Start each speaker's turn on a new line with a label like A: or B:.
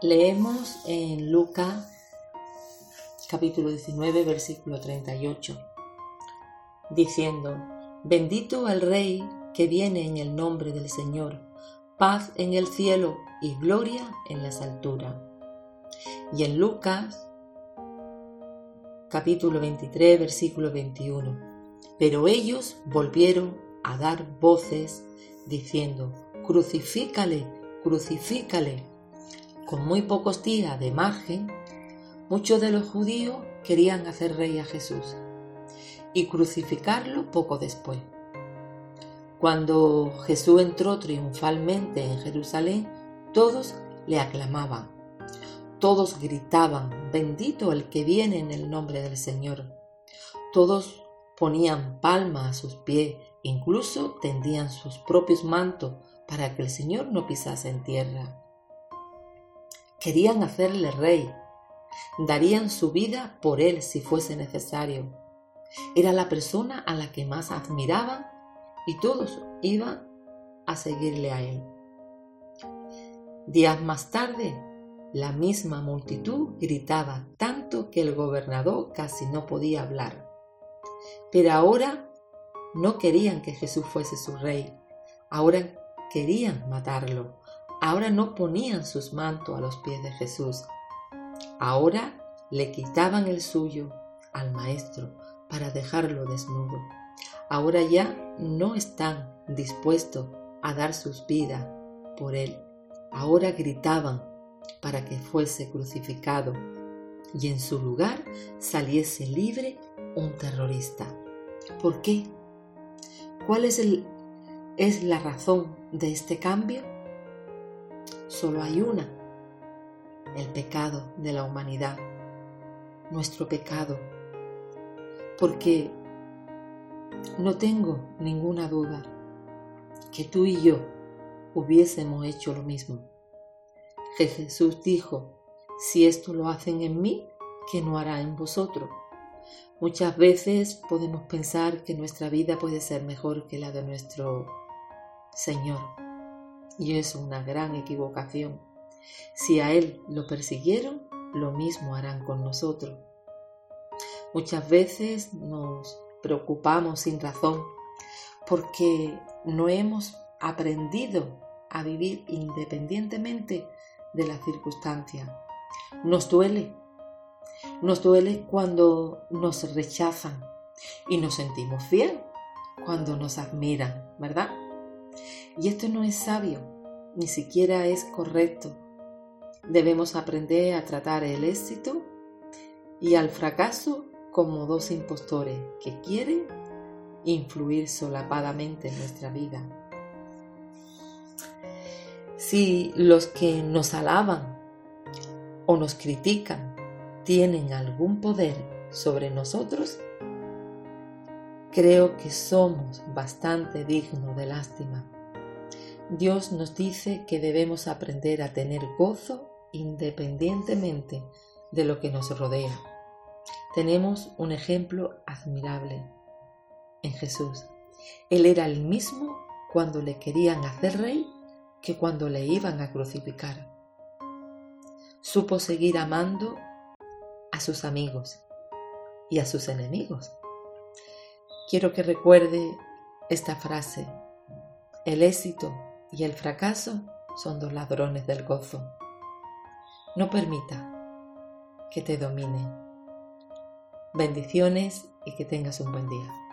A: Leemos en Lucas capítulo 19 versículo 38, diciendo, Bendito el Rey que viene en el nombre del Señor, paz en el cielo y gloria en las alturas. Y en Lucas capítulo 23 versículo 21, Pero ellos volvieron a dar voces diciendo, Crucifícale, crucifícale con muy pocos días de margen, muchos de los judíos querían hacer rey a Jesús y crucificarlo poco después. Cuando Jesús entró triunfalmente en Jerusalén, todos le aclamaban, todos gritaban, bendito el que viene en el nombre del Señor. Todos ponían palmas a sus pies, incluso tendían sus propios mantos para que el Señor no pisase en tierra. Querían hacerle rey. Darían su vida por él si fuese necesario. Era la persona a la que más admiraban y todos iban a seguirle a él. Días más tarde, la misma multitud gritaba tanto que el gobernador casi no podía hablar. Pero ahora no querían que Jesús fuese su rey, ahora querían matarlo. Ahora no ponían sus mantos a los pies de Jesús. Ahora le quitaban el suyo al Maestro para dejarlo desnudo. Ahora ya no están dispuestos a dar sus vidas por él. Ahora gritaban para que fuese crucificado y en su lugar saliese libre un terrorista. ¿Por qué? ¿Cuál es, es la razón de este cambio? Solo hay una, el pecado de la humanidad, nuestro pecado, porque no tengo ninguna duda que tú y yo hubiésemos hecho lo mismo. Que Jesús dijo, si esto lo hacen en mí, ¿qué no hará en vosotros? Muchas veces podemos pensar que nuestra vida puede ser mejor que la de nuestro Señor y es una gran equivocación. Si a Él lo persiguieron, lo mismo harán con nosotros. Muchas veces nos preocupamos sin razón porque no hemos aprendido a vivir independientemente de las circunstancias. Nos duele, nos duele cuando nos rechazan y nos sentimos bien cuando nos admiran, ¿verdad? Y esto no es sabio, ni siquiera es correcto. Debemos aprender a tratar el éxito y al fracaso como dos impostores que quieren influir solapadamente en nuestra vida. Si los que nos alaban o nos critican tienen algún poder sobre nosotros, creo que somos bastante dignos de lástima. Dios nos dice que debemos aprender a tener gozo independientemente de lo que nos rodea. Tenemos un ejemplo admirable en Jesús. Él era el mismo cuando le querían hacer rey que cuando le iban a crucificar. Supo seguir amando a sus amigos y a sus enemigos. Quiero que recuerde esta frase. El éxito y el fracaso son dos ladrones del gozo. No permita que te domine. Bendiciones y que tengas un buen día.